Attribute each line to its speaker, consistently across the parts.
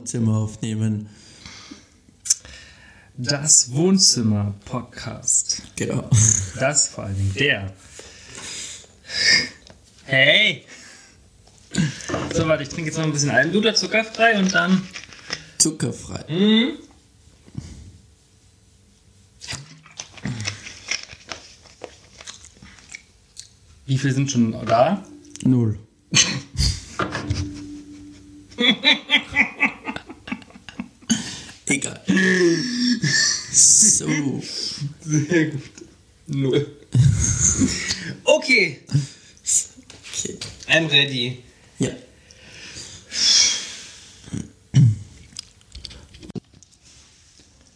Speaker 1: Wohnzimmer aufnehmen.
Speaker 2: Das Wohnzimmer-Podcast.
Speaker 1: Genau.
Speaker 2: Das vor allen Dingen der. Hey! So, warte, ich trinke jetzt noch ein bisschen Almdudler zuckerfrei und dann.
Speaker 1: Zuckerfrei.
Speaker 2: Mhm. Wie viel sind schon da?
Speaker 1: Null. Egal. So.
Speaker 2: Sehr gut. Null. Okay,
Speaker 1: Okay.
Speaker 2: I'm ready.
Speaker 1: Ja.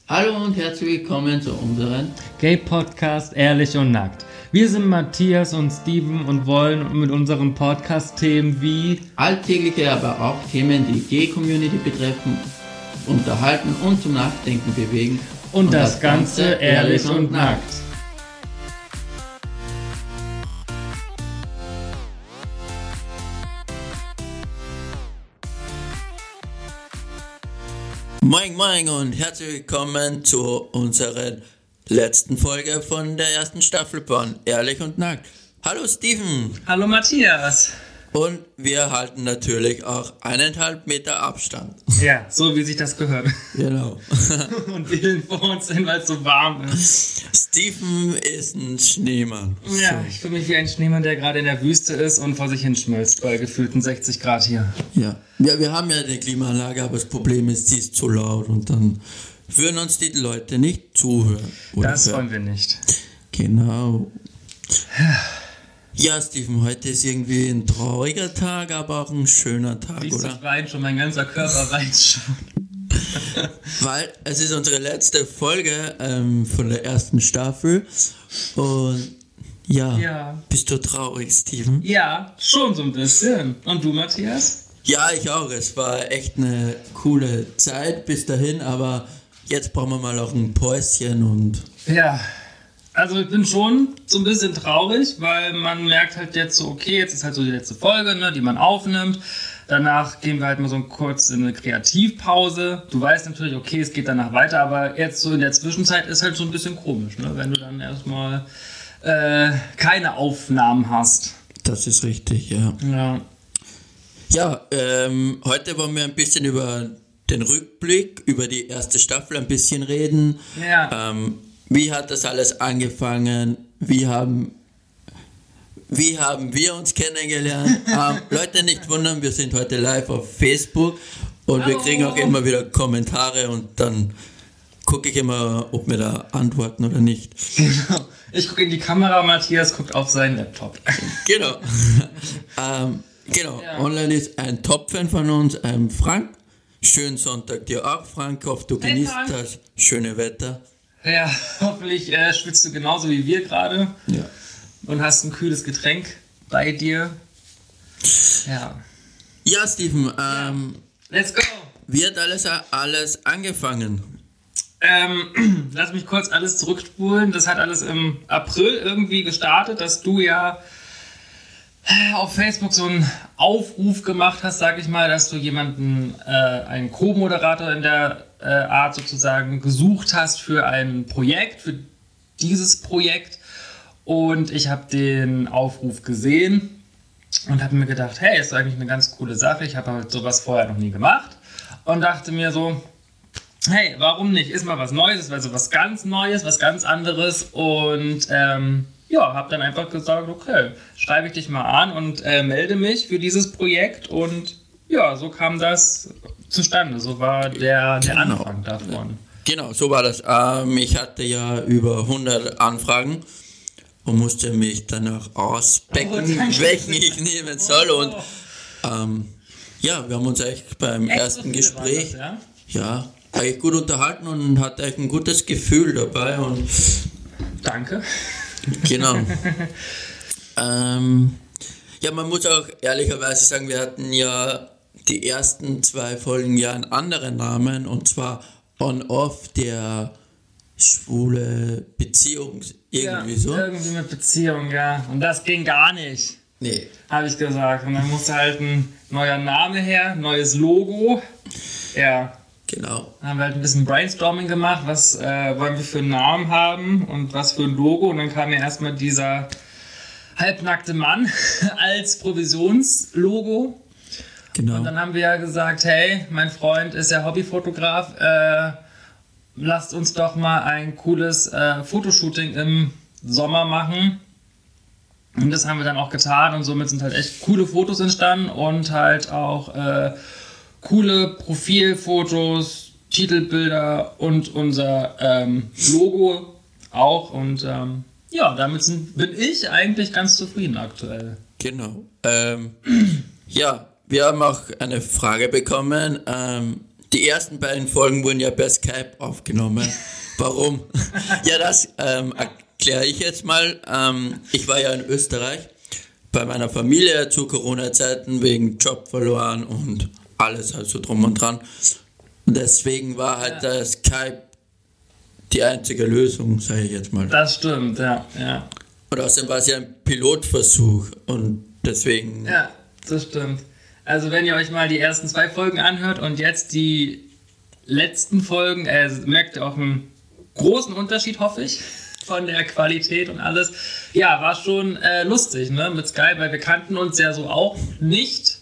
Speaker 1: Hallo und herzlich willkommen zu unseren
Speaker 2: Gay Podcast Ehrlich und Nackt. Wir sind Matthias und Steven und wollen mit unseren Podcast-Themen wie
Speaker 1: alltägliche, aber auch Themen, die Gay-Community betreffen, unterhalten und zum Nachdenken bewegen.
Speaker 2: und, das, Ganze ehrlich und nackt.
Speaker 1: Moin Moin und herzlich willkommen zu unserer letzten Folge von der ersten Staffel von Ehrlich und Nackt. Hallo Steven
Speaker 2: Hallo Matthias.
Speaker 1: Und wir halten natürlich auch eineinhalb Meter Abstand.
Speaker 2: Ja, so wie sich das gehört.
Speaker 1: Genau.
Speaker 2: Und wir sind vor uns hin, weil es so warm ist.
Speaker 1: Steven ist ein Schneemann.
Speaker 2: Ja, ich fühle mich wie ein Schneemann, der gerade in der Wüste ist und vor sich hinschmilzt bei gefühlten 60 Grad hier.
Speaker 1: Ja. ja, wir haben ja eine Klimaanlage, aber das Problem ist, sie ist zu laut und dann würden uns die Leute nicht zuhören. Oder
Speaker 2: Das
Speaker 1: hören.
Speaker 2: wollen wir nicht.
Speaker 1: Genau. Ja, Steven, heute ist irgendwie ein trauriger Tag, aber auch ein schöner Tag,
Speaker 2: Siehst
Speaker 1: oder?
Speaker 2: ich weine schon, mein ganzer Körper weint schon.
Speaker 1: Weil es ist unsere letzte Folge ähm, von der ersten Staffel und ja,
Speaker 2: Ja.
Speaker 1: bist du traurig, Steven?
Speaker 2: Ja, schon so ein bisschen. Und du, Matthias?
Speaker 1: Ja, ich auch. Es war echt eine coole Zeit bis dahin, aber jetzt brauchen wir mal auch ein Päuschen und
Speaker 2: Ja, also ich bin schon so ein bisschen traurig, weil man merkt halt jetzt so, okay, jetzt ist halt so die letzte Folge, ne, die man aufnimmt. Danach gehen wir halt mal so kurz in eine Kreativpause. Du weißt natürlich, okay, es geht danach weiter, aber jetzt so in der Zwischenzeit ist halt so ein bisschen komisch, ne, wenn du dann erstmal äh, keine Aufnahmen hast.
Speaker 1: das ist richtig, ja.
Speaker 2: Ja.
Speaker 1: Ja, ähm, heute wollen wir ein bisschen über den Rückblick, über die erste Staffel ein bisschen reden.
Speaker 2: Ja.
Speaker 1: Ähm, wie hat das alles angefangen? Wie haben, wie haben wir uns kennengelernt? ähm, Leute, nicht wundern, wir sind heute live auf Facebook und wir
Speaker 2: Hallo.
Speaker 1: kriegen auch immer wieder Kommentare und dann gucke ich immer, ob wir da antworten oder nicht.
Speaker 2: Genau. Ich gucke in die Kamera, Matthias guckt auf seinen Laptop.
Speaker 1: Genau. ähm, genau.
Speaker 2: Ja.
Speaker 1: Online ist ein Top-Fan von uns, ähm, Frank. Schönen Sonntag dir auch, Frank. Hoffe, du
Speaker 2: Hey,
Speaker 1: genießt
Speaker 2: Frank.
Speaker 1: das schöne Wetter.
Speaker 2: Ja, hoffentlich äh, schwitzt du genauso wie wir gerade.
Speaker 1: Ja.
Speaker 2: und hast ein kühles Getränk bei dir. Ja.
Speaker 1: Ja, Steven, ähm,
Speaker 2: Let's go!
Speaker 1: wie hat alles, alles angefangen?
Speaker 2: Ähm, lass mich kurz alles zurückspulen. Das hat alles im April irgendwie gestartet, dass du ja äh, auf Facebook so einen Aufruf gemacht hast, sag ich mal, dass du jemanden, äh, einen Co-Moderator in der äh, Art sozusagen gesucht hast für ein Projekt, für dieses Projekt. Und ich habe den Aufruf gesehen und habe mir gedacht, hey, ist eigentlich eine ganz coole Sache. Ich habe halt sowas vorher noch nie gemacht und dachte mir so, hey, warum nicht? Ist mal was Neues, ist also was ganz Neues, was ganz anderes und ähm, ja, habe dann einfach gesagt, okay, schreibe ich dich mal an und äh, melde mich für dieses Projekt und ja, so kam das zustande. So war der, der
Speaker 1: Genau.
Speaker 2: Anfang davon.
Speaker 1: Genau, so war das. Ähm, ich hatte ja über 100 Anfragen und musste mich danach ausbecken,
Speaker 2: Oh,
Speaker 1: welchen ich nehmen soll. Und ähm, ja, wir haben uns echt beim
Speaker 2: Echt so
Speaker 1: ersten
Speaker 2: viele
Speaker 1: Gespräch
Speaker 2: das, ja?
Speaker 1: ja, eigentlich gut unterhalten und hatte echt ein gutes Gefühl dabei. Und
Speaker 2: Danke.
Speaker 1: Genau. ähm, ja, man muss auch ehrlicherweise sagen, wir hatten ja die ersten zwei Folgen ja einen anderen Namen und zwar On-Off, der schwule Beziehung irgendwie
Speaker 2: ja,
Speaker 1: so.
Speaker 2: Irgendwie mit Beziehung, ja. Und das ging gar nicht.
Speaker 1: Nee.
Speaker 2: habe ich gesagt. Und dann musste halt ein neuer Name her, neues Logo. Ja,
Speaker 1: Genau.
Speaker 2: dann haben wir halt ein bisschen Brainstorming gemacht, was äh, wollen wir für einen Namen haben und was für ein Logo. Und dann kam ja erstmal dieser halbnackte Mann als Provisionslogo.
Speaker 1: Genau.
Speaker 2: Und dann haben wir ja gesagt, hey, mein Freund ist ja Hobbyfotograf, äh, lasst uns doch mal ein cooles äh, Fotoshooting im Sommer machen. Und das haben wir dann auch getan und somit sind halt echt coole Fotos entstanden und halt auch äh, coole Profilfotos, Titelbilder und unser ähm, Logo auch. Und ähm, ja, damit sind, bin ich eigentlich ganz zufrieden aktuell.
Speaker 1: Genau. Ähm, ja, wir haben auch eine Frage bekommen. Ähm, die ersten beiden Folgen wurden ja per Skype aufgenommen. Warum? ja, das ähm, erkläre ich jetzt mal. Ähm, ich war ja in Österreich bei meiner Familie zu Corona-Zeiten wegen Job verloren und alles halt so drum und dran. Und deswegen war halt
Speaker 2: Ja.
Speaker 1: der Skype die einzige Lösung, sage ich jetzt mal.
Speaker 2: Das stimmt, ja, ja.
Speaker 1: Und außerdem war es ja ein Pilotversuch und deswegen
Speaker 2: Ja, das stimmt. Also wenn ihr euch mal die ersten zwei Folgen anhört und jetzt die letzten Folgen, äh, merkt ihr auch einen großen Unterschied, hoffe ich, von der Qualität und alles. Ja, war schon äh, lustig, ne, mit Skype, weil wir kannten uns ja so auch nicht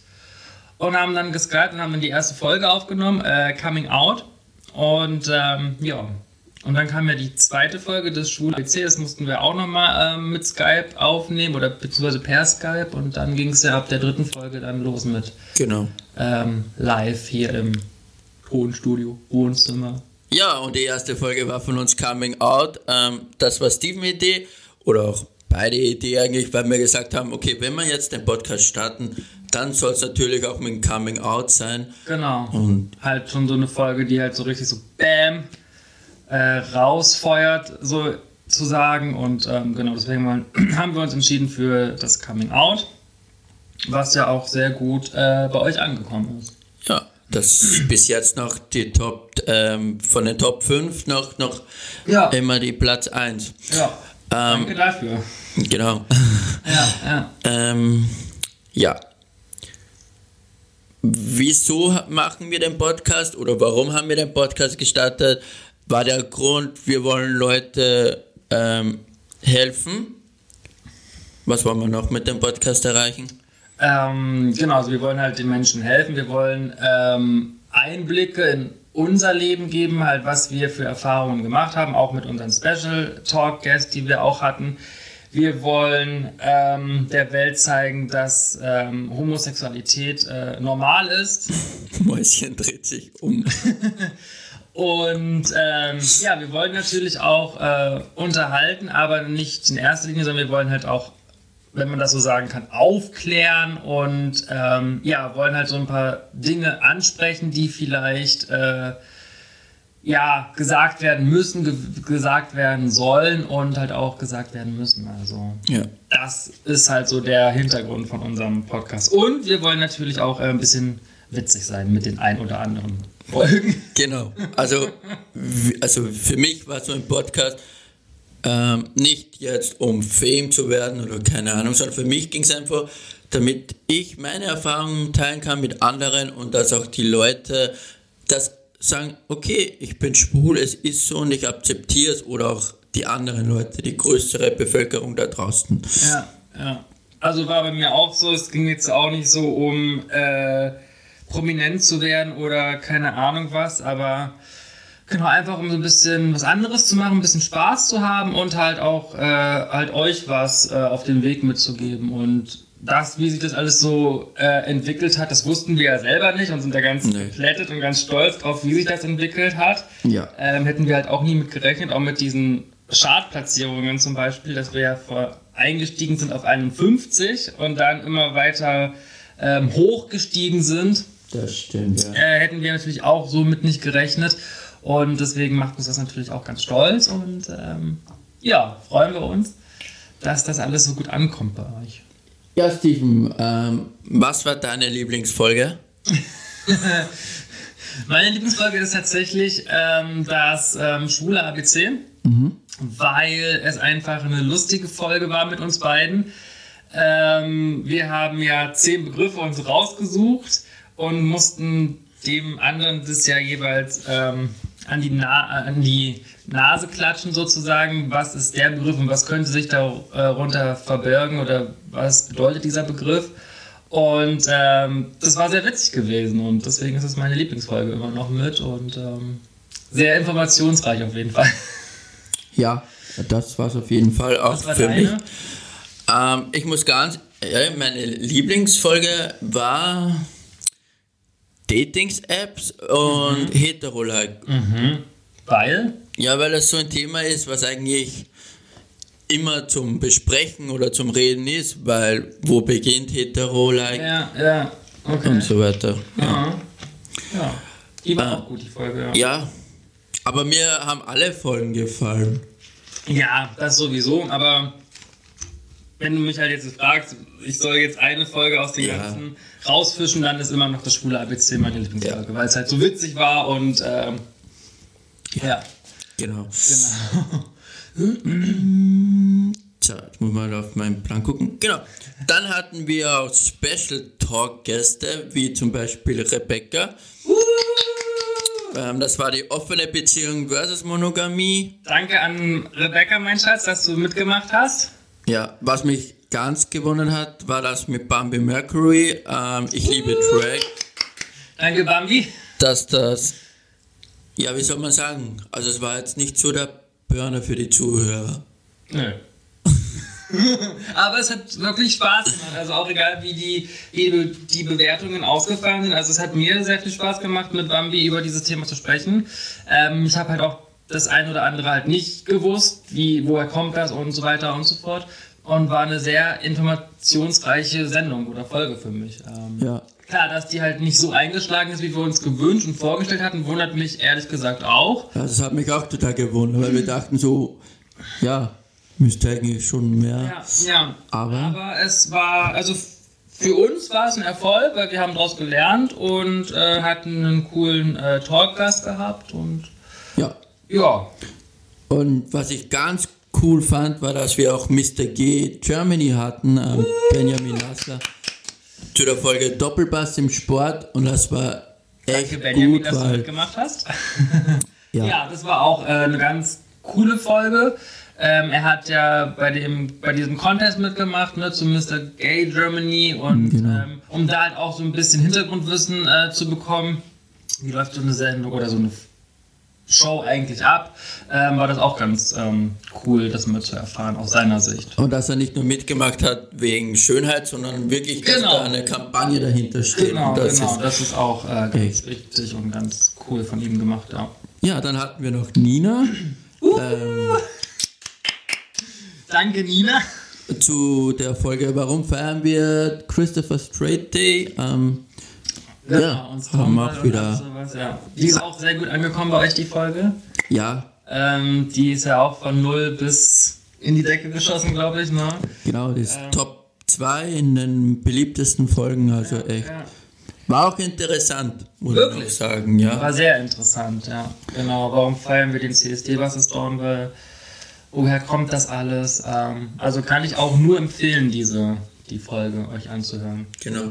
Speaker 2: und haben dann geskypt und haben dann die erste Folge aufgenommen, äh, Coming Out. Und ähm, ja, und dann kam ja die zweite Folge des Schul-ABC, das mussten wir auch nochmal ähm, mit Skype aufnehmen oder beziehungsweise per Skype und dann ging es ja ab der dritten Folge dann los mit
Speaker 1: genau.
Speaker 2: ähm, live hier im Tonstudio, Wohnzimmer.
Speaker 1: Ja, und die erste Folge war von uns Coming Out. Ähm, das war Steven Idee oder auch beide Idee eigentlich, weil wir gesagt haben, okay, wenn wir jetzt den Podcast starten, dann soll es natürlich auch mit dem Coming Out sein.
Speaker 2: Genau.
Speaker 1: Und
Speaker 2: Halt schon so eine Folge, die halt so richtig so BAM äh, rausfeuert, so zu sagen. Und ähm, genau deswegen haben wir uns entschieden für das Coming Out, was ja auch sehr gut äh, bei euch angekommen ist.
Speaker 1: ja, das bis jetzt noch die Top, ähm, von den Top 5 noch, noch
Speaker 2: Ja.
Speaker 1: immer die Platz 1.
Speaker 2: Ja.
Speaker 1: Ähm,
Speaker 2: Danke dafür.
Speaker 1: Genau.
Speaker 2: Ja, ja.
Speaker 1: Ähm, ja. Wieso machen wir den Podcast oder warum haben wir den Podcast gestartet? War der Grund, wir wollen Leute ähm, helfen. Was wollen wir noch mit dem Podcast erreichen?
Speaker 2: Ähm, genau, also wir wollen halt den Menschen helfen. Wir wollen ähm, Einblicke in unser Leben geben, halt was wir für Erfahrungen gemacht haben, auch mit unseren Special Talk Guests, die wir auch hatten. Wir wollen ähm, der Welt zeigen, dass ähm, Homosexualität äh, normal ist.
Speaker 1: Mäuschen dreht sich um.
Speaker 2: Und ähm, ja, wir wollen natürlich auch äh, unterhalten, aber nicht in erster Linie, sondern wir wollen halt auch, wenn man das so sagen kann, aufklären und ähm, ja, wollen halt so ein paar Dinge ansprechen, die vielleicht äh, ja gesagt werden müssen, ge gesagt werden sollen und halt auch gesagt werden müssen. Also
Speaker 1: Ja.
Speaker 2: das ist halt so der Hintergrund von unserem Podcast. Und wir wollen natürlich auch äh, ein bisschen witzig sein mit den ein oder anderen Folgen.
Speaker 1: Genau. Also, also für mich war so ein Podcast ähm, nicht jetzt um Fame zu werden oder keine Ahnung, sondern für mich ging es einfach, damit ich meine Erfahrungen teilen kann mit anderen und dass auch die Leute das sagen, okay, ich bin schwul, es ist so und ich akzeptiere es oder auch die anderen Leute, die größere Bevölkerung da draußen.
Speaker 2: Ja, ja. Also war bei mir auch so, es ging jetzt auch nicht so um äh, prominent zu werden oder keine Ahnung was, aber genau einfach um so ein bisschen was anderes zu machen, ein bisschen Spaß zu haben und halt auch äh, halt euch was äh, auf den Weg mitzugeben und das, wie sich das alles so äh, entwickelt hat, das wussten wir ja selber nicht und sind da ganz
Speaker 1: Nee.
Speaker 2: geplättet und ganz stolz drauf, wie sich das entwickelt hat.
Speaker 1: Ja.
Speaker 2: Ähm, hätten wir halt auch nie mit gerechnet, auch mit diesen Chartplatzierungen zum Beispiel, dass wir ja vor eingestiegen sind auf 51 und dann immer weiter ähm, hochgestiegen sind,
Speaker 1: Das stimmt, ja.
Speaker 2: äh, hätten wir natürlich auch so mit nicht gerechnet. Und deswegen macht uns das natürlich auch ganz stolz und ähm, ja, freuen wir uns, dass das alles so gut ankommt bei euch.
Speaker 1: Ja, Steven, ähm, was war deine Lieblingsfolge?
Speaker 2: Meine Lieblingsfolge ist tatsächlich ähm, das ähm, schwule ABC, weil es einfach eine lustige Folge war mit uns beiden. Ähm, wir haben ja zehn Begriffe uns rausgesucht und mussten dem anderen das ja jeweils ähm, an, die Na an die Nase klatschen sozusagen. Was ist der Begriff und was könnte sich darunter verbergen oder was bedeutet dieser Begriff? Und ähm, das war sehr witzig gewesen und deswegen ist es meine Lieblingsfolge immer noch mit und ähm, sehr informationsreich auf jeden Fall.
Speaker 1: Ja, das war es auf jeden Fall auch für
Speaker 2: deine?
Speaker 1: mich. Ähm, ich muss ganz, ja, meine Lieblingsfolge war Datings-Apps und
Speaker 2: Mhm.
Speaker 1: Hetero-Like.
Speaker 2: Weil?
Speaker 1: Ja, weil das so ein Thema ist, was eigentlich immer zum Besprechen oder zum Reden ist, weil wo beginnt Hetero-Like
Speaker 2: Ja, ja. Okay.
Speaker 1: und so weiter. Ja.
Speaker 2: Ja. ja. Die war
Speaker 1: Äh,
Speaker 2: auch gut, die Folge. Ja.
Speaker 1: ja, aber mir haben alle Folgen gefallen.
Speaker 2: ja, das sowieso, aber wenn du mich halt jetzt fragst, ich soll jetzt eine Folge aus den
Speaker 1: Ja.
Speaker 2: ganzen rausfischen, dann ist immer noch das schwule ABC meine Lieblingsfolge, weil es halt so witzig war und ähm, ja.
Speaker 1: Genau.
Speaker 2: genau.
Speaker 1: So, jetzt muss mal auf meinen Plan gucken. Genau. Dann hatten wir auch Special Talk Gäste, wie zum Beispiel Rebecca. Ähm, das war die offene Beziehung versus Monogamie.
Speaker 2: Danke an Rebecca, mein Schatz, dass du mitgemacht hast.
Speaker 1: Ja, was mich ganz gewonnen hat, war das mit Bambi Mercury. Ähm, ich liebe Drag.
Speaker 2: Danke, Bambi.
Speaker 1: Dass das, ja, wie soll man sagen? Also, es war jetzt nicht so der Burner für die Zuhörer.
Speaker 2: Nö. Aber es hat wirklich Spaß gemacht. Also auch egal, wie die, wie die Bewertungen ausgefallen sind. Also es hat mir sehr viel Spaß gemacht, mit Bambi über dieses Thema zu sprechen. Ähm, ich habe halt auch das ein oder andere halt nicht gewusst, wie, woher kommt das und so weiter und so fort. Und war eine sehr informationsreiche Sendung oder Folge für mich. Ähm,
Speaker 1: Ja.
Speaker 2: Klar, dass die halt nicht so eingeschlagen ist, wie wir uns gewünscht und vorgestellt hatten, wundert mich ehrlich gesagt auch.
Speaker 1: Ja, das hat mich auch total gewundert, weil wir dachten so, ja, müsste eigentlich schon mehr.
Speaker 2: Ja, ja.
Speaker 1: Aber-
Speaker 2: Aber es war, also für uns war es ein Erfolg, weil wir haben daraus gelernt und äh, hatten einen coolen äh, Talkgast gehabt und
Speaker 1: Ja.
Speaker 2: Ja.
Speaker 1: Und was ich ganz cool fand, war, dass wir auch Mr. G Germany hatten, ähm, Benjamin Lassler, zu der Folge Doppelbass im Sport und das war echt
Speaker 2: Danke Benjamin,
Speaker 1: gut,
Speaker 2: dass du mitgemacht hast.
Speaker 1: ja,
Speaker 2: Ja, das war auch äh, eine ganz coole Folge. Ähm, er hat ja bei, dem, bei diesem Contest mitgemacht, ne, zu Mr. Gay Germany und
Speaker 1: Genau.
Speaker 2: ähm, um da halt auch so ein bisschen Hintergrundwissen äh, zu bekommen, wie läuft so eine Sendung oder so eine Show eigentlich ab, ähm, war das auch ganz ähm, cool, das mal zu erfahren aus seiner Sicht.
Speaker 1: und dass er nicht nur mitgemacht hat wegen Schönheit, sondern wirklich, dass
Speaker 2: Genau.
Speaker 1: da eine Kampagne dahinter steht.
Speaker 2: Genau,
Speaker 1: das
Speaker 2: genau,
Speaker 1: ist,
Speaker 2: das ist auch äh, ganz
Speaker 1: echt.
Speaker 2: wichtig und ganz cool von ihm gemacht, ja.
Speaker 1: ja, dann hatten wir noch Nina ähm,
Speaker 2: Danke, Nina.
Speaker 1: zu der Folge Warum feiern wir Christopher Strait Day? Ähm, Ja,
Speaker 2: und
Speaker 1: haben wir auch wieder-
Speaker 2: sowas, ja. Die ist auch sehr gut angekommen bei euch, die Folge.
Speaker 1: ja,
Speaker 2: Ähm, die ist ja auch von 0 bis in die Decke geschossen, glaube ich, ne?
Speaker 1: genau, das ist
Speaker 2: Ähm.
Speaker 1: Top 2 in den beliebtesten Folgen, also echt.
Speaker 2: Ja.
Speaker 1: War auch interessant, muss
Speaker 2: Wirklich?
Speaker 1: ich sagen, ja.
Speaker 2: War sehr interessant, ja. Genau, warum feiern wir den CSD, was ist Dawnwell? Woher kommt das alles? Ähm, also kann ich auch nur empfehlen, diese, die Folge euch anzuhören.
Speaker 1: Genau.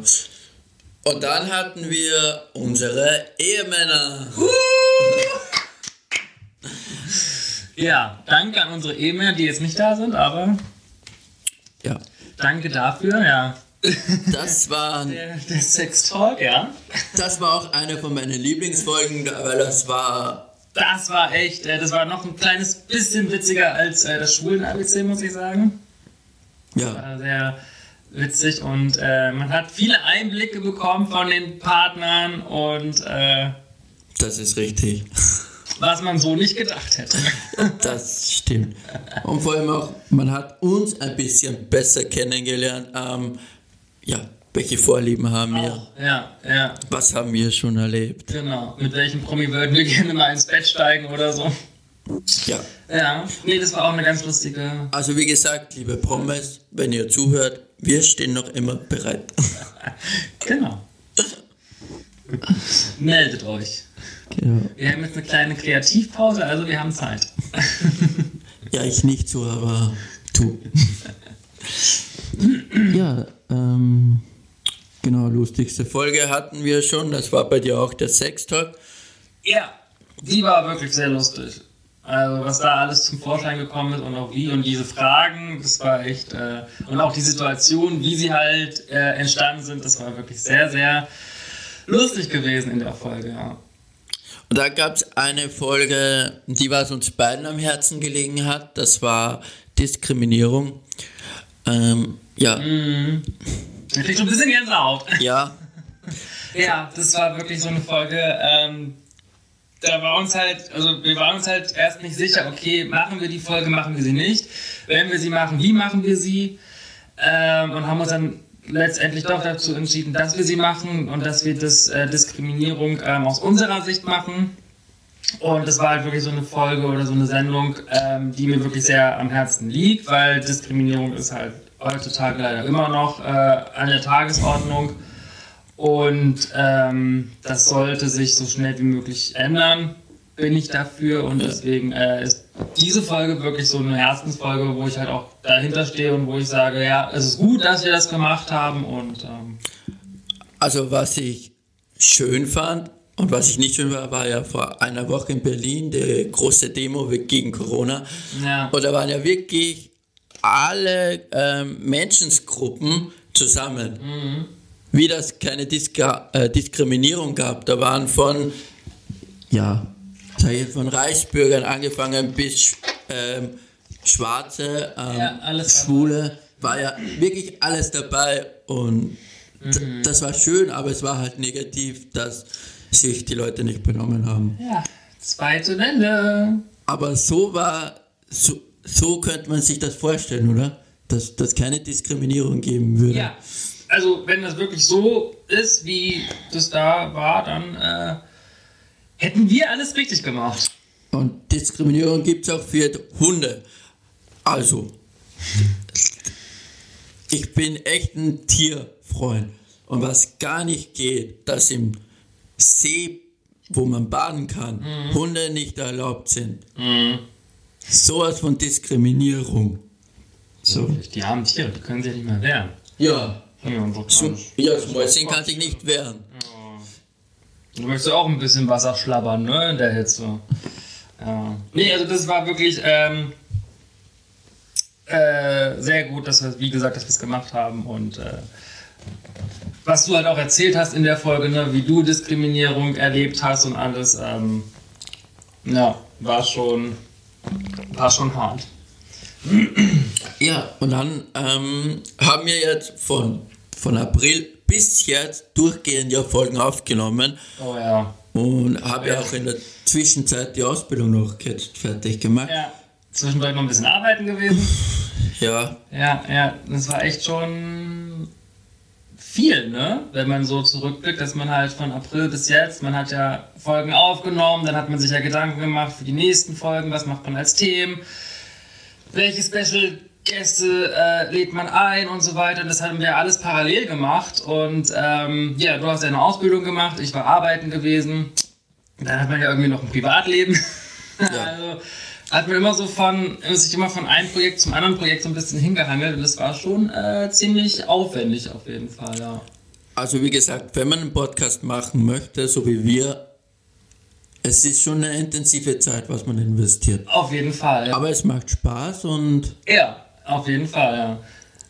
Speaker 1: Und dann hatten wir unsere Ehemänner.
Speaker 2: Ja, danke an unsere Ehemänner, die jetzt nicht da sind, aber
Speaker 1: Ja,
Speaker 2: danke dafür, ja.
Speaker 1: das waren,
Speaker 2: Der, der Sex-Talk, ja.
Speaker 1: das war auch eine von meinen Lieblingsfolgen, weil das war,
Speaker 2: Das war echt, äh, das war noch ein kleines bisschen witziger als äh, das Schwulen-ABC, muss ich sagen.
Speaker 1: ja,
Speaker 2: War sehr witzig und äh, man hat viele Einblicke bekommen von den Partnern und äh,
Speaker 1: das ist richtig.
Speaker 2: was man so nicht gedacht hätte.
Speaker 1: Das stimmt. Und vor allem auch, man hat uns ein bisschen besser kennengelernt. Ähm, ja, welche Vorlieben haben wir?
Speaker 2: Ja, ja,
Speaker 1: Was haben wir schon erlebt?
Speaker 2: genau. Mit welchem Promi würden wir gerne mal ins Bett steigen oder so?
Speaker 1: Ja,
Speaker 2: Ja, nee, das war auch eine ganz lustige.
Speaker 1: also wie gesagt, liebe Promis, wenn ihr zuhört, wir stehen noch immer bereit.
Speaker 2: Genau. Meldet euch.
Speaker 1: Genau.
Speaker 2: Wir haben jetzt eine kleine Kreativpause, also wir haben Zeit.
Speaker 1: Ja, ich nicht so, aber du. ja, ähm, genau, lustigste Folge hatten wir schon. Das war bei dir auch der Sextalk.
Speaker 2: Ja, die war wirklich sehr lustig. Also was da alles zum Vorschein gekommen ist und auch wie und diese Fragen, das war echt äh, und auch die Situation, wie sie halt äh, entstanden sind, das war wirklich sehr, sehr lustig gewesen in der Folge. Ja.
Speaker 1: Und da gab es eine Folge, die was uns beiden am Herzen gelegen hat. Das war Diskriminierung. Ähm, ja.
Speaker 2: Mhm. Ich krieg schon ein bisschen Gänsehaut.
Speaker 1: Ja.
Speaker 2: ja, das war wirklich so eine Folge. Ähm, da war uns halt, also wir waren uns halt erst nicht sicher, okay, machen wir die Folge, machen wir sie nicht. Wenn wir sie machen, wie machen wir sie? Ähm, und haben uns dann letztendlich doch dazu entschieden, dass wir sie machen und dass wir das äh, Diskriminierung ähm, aus unserer Sicht machen. Und das war halt wirklich so eine Folge oder so eine Sendung, ähm, die mir wirklich sehr am Herzen liegt, weil Diskriminierung ist halt heutzutage leider immer noch äh, an der Tagesordnung. Und ähm, das sollte sich so schnell wie möglich ändern, bin ich dafür. Und deswegen äh, ist diese Folge wirklich so eine Herzensfolge, wo ich halt auch dahinter stehe und wo ich sage, ja, es ist gut, dass wir das gemacht haben. Und ähm
Speaker 1: also was ich schön fand und was ich nicht schön war, war ja vor einer Woche in Berlin die große Demo gegen Corona. Ja. Und da waren ja wirklich alle ähm, Menschengruppen zusammen. Mhm wie das keine Diska äh, Diskriminierung gab. Da waren von, ja, von Reichsbürgern angefangen bis ähm, Schwarze, ähm, ja, Schwule, war ja wirklich alles dabei und mhm. das war schön, aber es war halt negativ, dass sich die Leute nicht benommen haben.
Speaker 2: Ja, zweite Welle.
Speaker 1: Aber so war, so, so könnte man sich das vorstellen, oder? Dass es keine Diskriminierung geben würde.
Speaker 2: Ja, also wenn das wirklich so ist, wie das da war, dann äh, hätten wir alles richtig gemacht.
Speaker 1: Und Diskriminierung gibt es auch für Hunde. Also, ich bin echt ein Tierfreund. Und was gar nicht geht, dass im See, wo man baden kann, mhm. Hunde nicht erlaubt sind. Mhm. Sowas von Diskriminierung.
Speaker 2: So. Die haben Tiere, die können sich nicht mehr wehren.
Speaker 1: Ja. Ja, so, ja das Mäuschen kann sich nicht wehren.
Speaker 2: Ja. Du möchtest auch ein bisschen Wasser schlabbern, ne, in der Hitze. Ja. Nee, also das war wirklich ähm, äh, sehr gut, dass wir, wie gesagt, dass wir es gemacht haben und äh, was du halt auch erzählt hast in der Folge, ne, wie du Diskriminierung erlebt hast und alles, ähm, ja, war schon, war schon hart.
Speaker 1: Ja, und dann ähm, haben wir jetzt von von April bis jetzt durchgehend ja Folgen aufgenommen.
Speaker 2: Oh ja.
Speaker 1: Und habe ja auch in der Zwischenzeit die Ausbildung noch fertig gemacht.
Speaker 2: Ja. Zwischendurch noch ein bisschen arbeiten gewesen.
Speaker 1: Ja.
Speaker 2: Ja, ja, das war echt schon viel, ne? Wenn man so zurückblickt, dass man halt von April bis jetzt, man hat ja Folgen aufgenommen, dann hat man sich ja Gedanken gemacht für die nächsten Folgen, was macht man als Themen, welche Special Gäste äh, lädt man ein und so weiter. Das haben wir alles parallel gemacht. Und ähm, ja, du hast ja eine Ausbildung gemacht, ich war arbeiten gewesen. Dann hat man ja irgendwie noch ein Privatleben. Ja. also hat man immer so von, sich immer von einem Projekt zum anderen Projekt so ein bisschen hingehangelt. Und das war schon äh, ziemlich aufwendig auf jeden Fall, ja.
Speaker 1: Also wie gesagt, wenn man einen Podcast machen möchte, so wie wir, es ist schon eine intensive Zeit, was man investiert.
Speaker 2: Auf jeden Fall.
Speaker 1: Ja. Aber es macht Spaß und.
Speaker 2: Ja, auf jeden Fall, ja.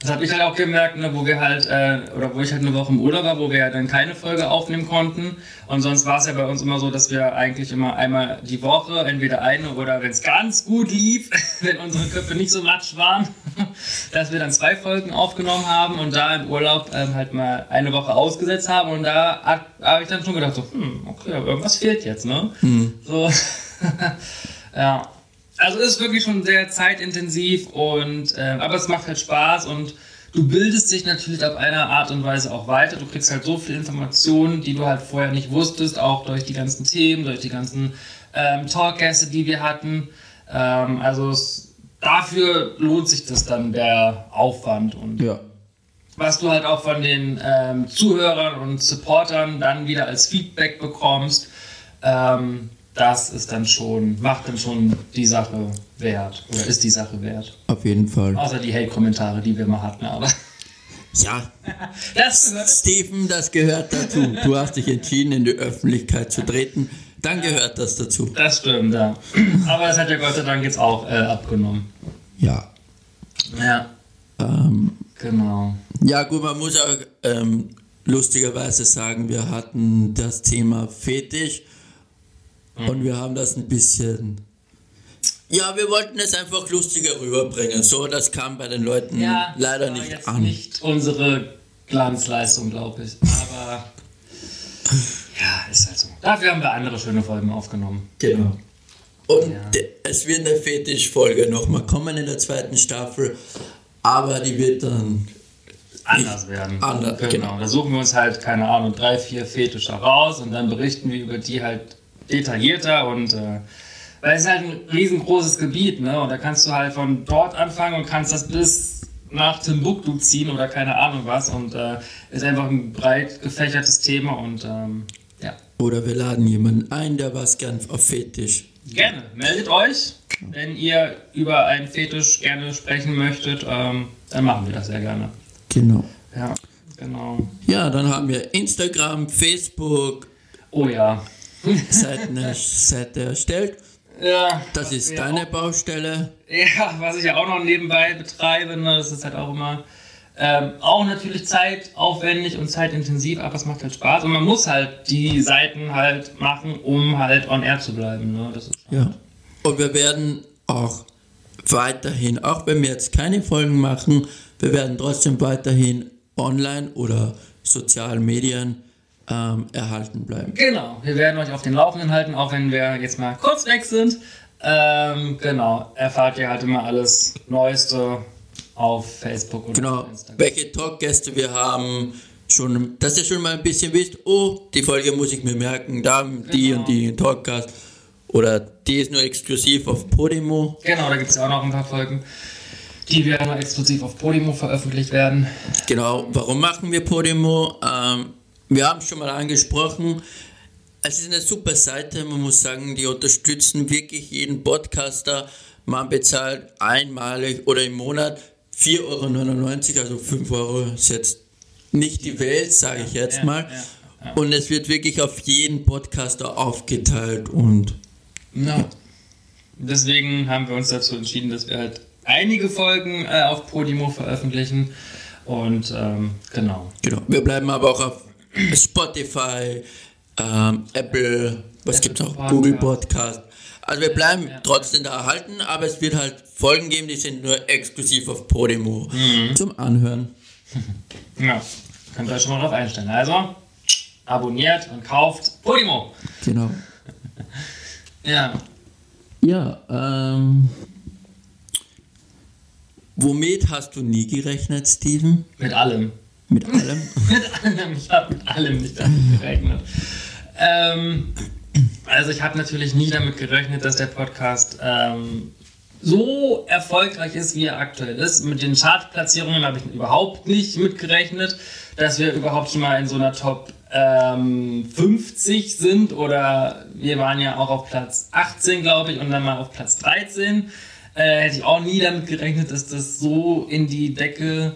Speaker 2: Das habe ich halt auch gemerkt, ne, wo wir halt, äh, oder wo ich halt eine Woche im Urlaub war, wo wir ja dann keine Folge aufnehmen konnten. Und sonst war es ja bei uns immer so, dass wir eigentlich immer einmal die Woche, entweder eine oder wenn es ganz gut lief, wenn unsere Köpfe nicht so matsch waren, dass wir dann zwei Folgen aufgenommen haben und da im Urlaub ähm, halt mal eine Woche ausgesetzt haben. Und da habe ich dann schon gedacht, so, hm, okay, aber irgendwas fehlt jetzt, ne? Hm. So, ja. Also es ist wirklich schon sehr zeitintensiv und äh, aber es macht halt Spaß und du bildest dich natürlich auf eine Art und Weise auch weiter. Du kriegst halt so viel Informationen, die du halt vorher nicht wusstest, auch durch die ganzen Themen, durch die ganzen ähm, Talkgäste, die wir hatten. Ähm, also es, dafür lohnt sich das dann der Aufwand und
Speaker 1: ja.
Speaker 2: was du halt auch von den ähm, Zuhörern und Supportern dann wieder als Feedback bekommst. Ähm, das ist dann schon, macht dann schon die Sache wert. Oder ist die Sache wert.
Speaker 1: Auf jeden Fall.
Speaker 2: Außer die Hate-Kommentare, die wir mal hatten, aber.
Speaker 1: Ja,
Speaker 2: Das
Speaker 1: Steven, das gehört dazu. Du hast dich entschieden, in die Öffentlichkeit zu treten. Dann gehört das dazu.
Speaker 2: Das stimmt, ja. Aber es hat ja Gott sei Dank jetzt auch äh, abgenommen.
Speaker 1: Ja.
Speaker 2: Ja,
Speaker 1: Ähm,
Speaker 2: genau.
Speaker 1: ja, gut, man muss auch ähm, lustigerweise sagen, wir hatten das Thema Fetisch und wir haben das ein bisschen. Ja, wir wollten es einfach lustiger rüberbringen. So, das kam bei den Leuten
Speaker 2: Ja,
Speaker 1: leider nicht an.
Speaker 2: nicht unsere Glanzleistung, glaube ich. Aber ja, ist halt so. Dafür haben wir andere schöne Folgen aufgenommen.
Speaker 1: Genau. Und
Speaker 2: Ja.
Speaker 1: es wird eine Fetischfolge nochmal kommen in der zweiten Staffel, aber die wird dann.
Speaker 2: Anders werden.
Speaker 1: Ander- genau.
Speaker 2: Da suchen wir uns halt, keine Ahnung, drei, vier Fetische raus und dann berichten wir über die halt detaillierter und äh, weil es ist halt ein riesengroßes Gebiet, ne? Und da kannst du halt von dort anfangen und kannst das bis nach Timbuktu ziehen oder keine Ahnung was und äh, ist einfach ein breit gefächertes Thema und ähm, ja.
Speaker 1: Oder wir laden jemanden ein, der was gern auf Fetisch.
Speaker 2: Gerne, meldet euch, wenn ihr über einen Fetisch gerne sprechen möchtet, ähm, dann machen wir das sehr gerne.
Speaker 1: Genau.
Speaker 2: Ja, genau.
Speaker 1: Ja, dann haben wir Instagram, Facebook,
Speaker 2: Oh ja.
Speaker 1: Seiten, Seite erstellt.
Speaker 2: Ja,
Speaker 1: Das ist deine
Speaker 2: Auch,
Speaker 1: Baustelle.
Speaker 2: ja, was ich ja auch noch nebenbei betreibe, ne, das ist halt auch immer ähm, auch natürlich zeitaufwendig und zeitintensiv, aber es macht halt Spaß und man muss halt die Seiten halt machen, um halt on air zu bleiben. Ne? Das ist
Speaker 1: Ja. Und wir werden auch weiterhin, auch wenn wir jetzt keine Folgen machen, wir werden trotzdem weiterhin online oder sozialen Medien ähm, erhalten bleiben.
Speaker 2: Genau, wir werden euch auf den Laufenden halten, auch wenn wir jetzt mal kurz weg sind. Ähm, genau, erfahrt ihr halt immer alles Neueste auf Facebook und
Speaker 1: Genau,
Speaker 2: Instagram.
Speaker 1: welche Talkgäste wir haben, schon, dass ihr schon mal ein bisschen wisst, oh, die Folge muss ich mir merken, da haben die
Speaker 2: Genau.
Speaker 1: und die Talkgast. Oder die ist nur exklusiv auf Podimo.
Speaker 2: Genau, da gibt es ja auch noch ein paar Folgen, die werden exklusiv auf Podimo veröffentlicht werden.
Speaker 1: Genau, warum machen wir Podimo? Ähm, wir haben es schon mal angesprochen. Es ist eine super Seite, man muss sagen, die unterstützen wirklich jeden Podcaster. Man bezahlt einmalig oder im Monat 4,99 Euro, also 5 Euro ist jetzt nicht die Welt, sage ich jetzt mal. Und es wird wirklich auf jeden Podcaster aufgeteilt und
Speaker 2: Ja. Deswegen haben wir uns dazu entschieden, dass wir halt einige Folgen äh, auf Podimo veröffentlichen. Und ähm, genau.
Speaker 1: genau. Wir bleiben aber auch auf Spotify, ähm, Apple, was
Speaker 2: Apple
Speaker 1: gibt's noch?
Speaker 2: Podcast.
Speaker 1: Google Podcast. Also wir bleiben
Speaker 2: ja.
Speaker 1: trotzdem da erhalten, aber es wird halt Folgen geben, die sind nur exklusiv auf Podimo
Speaker 2: Mhm.
Speaker 1: zum Anhören.
Speaker 2: Ja, könnt ihr euch schon mal drauf einstellen. Also, abonniert und kauft Podimo.
Speaker 1: Genau.
Speaker 2: Ja.
Speaker 1: Ja, ähm, womit hast du nie gerechnet, Steven?
Speaker 2: Mit allem.
Speaker 1: Mit allem?
Speaker 2: mit allem. Ich habe mit allem nicht damit gerechnet. Ähm, also ich habe natürlich nie damit gerechnet, dass der Podcast ähm, so erfolgreich ist, wie er aktuell ist. Mit den Chartplatzierungen habe ich überhaupt nicht mitgerechnet, dass wir überhaupt schon mal in so einer Top ähm, 50 sind oder wir waren ja auch auf Platz 18, glaube ich, und dann mal auf Platz 13. Äh, hätte ich auch nie damit gerechnet, dass das so in die Decke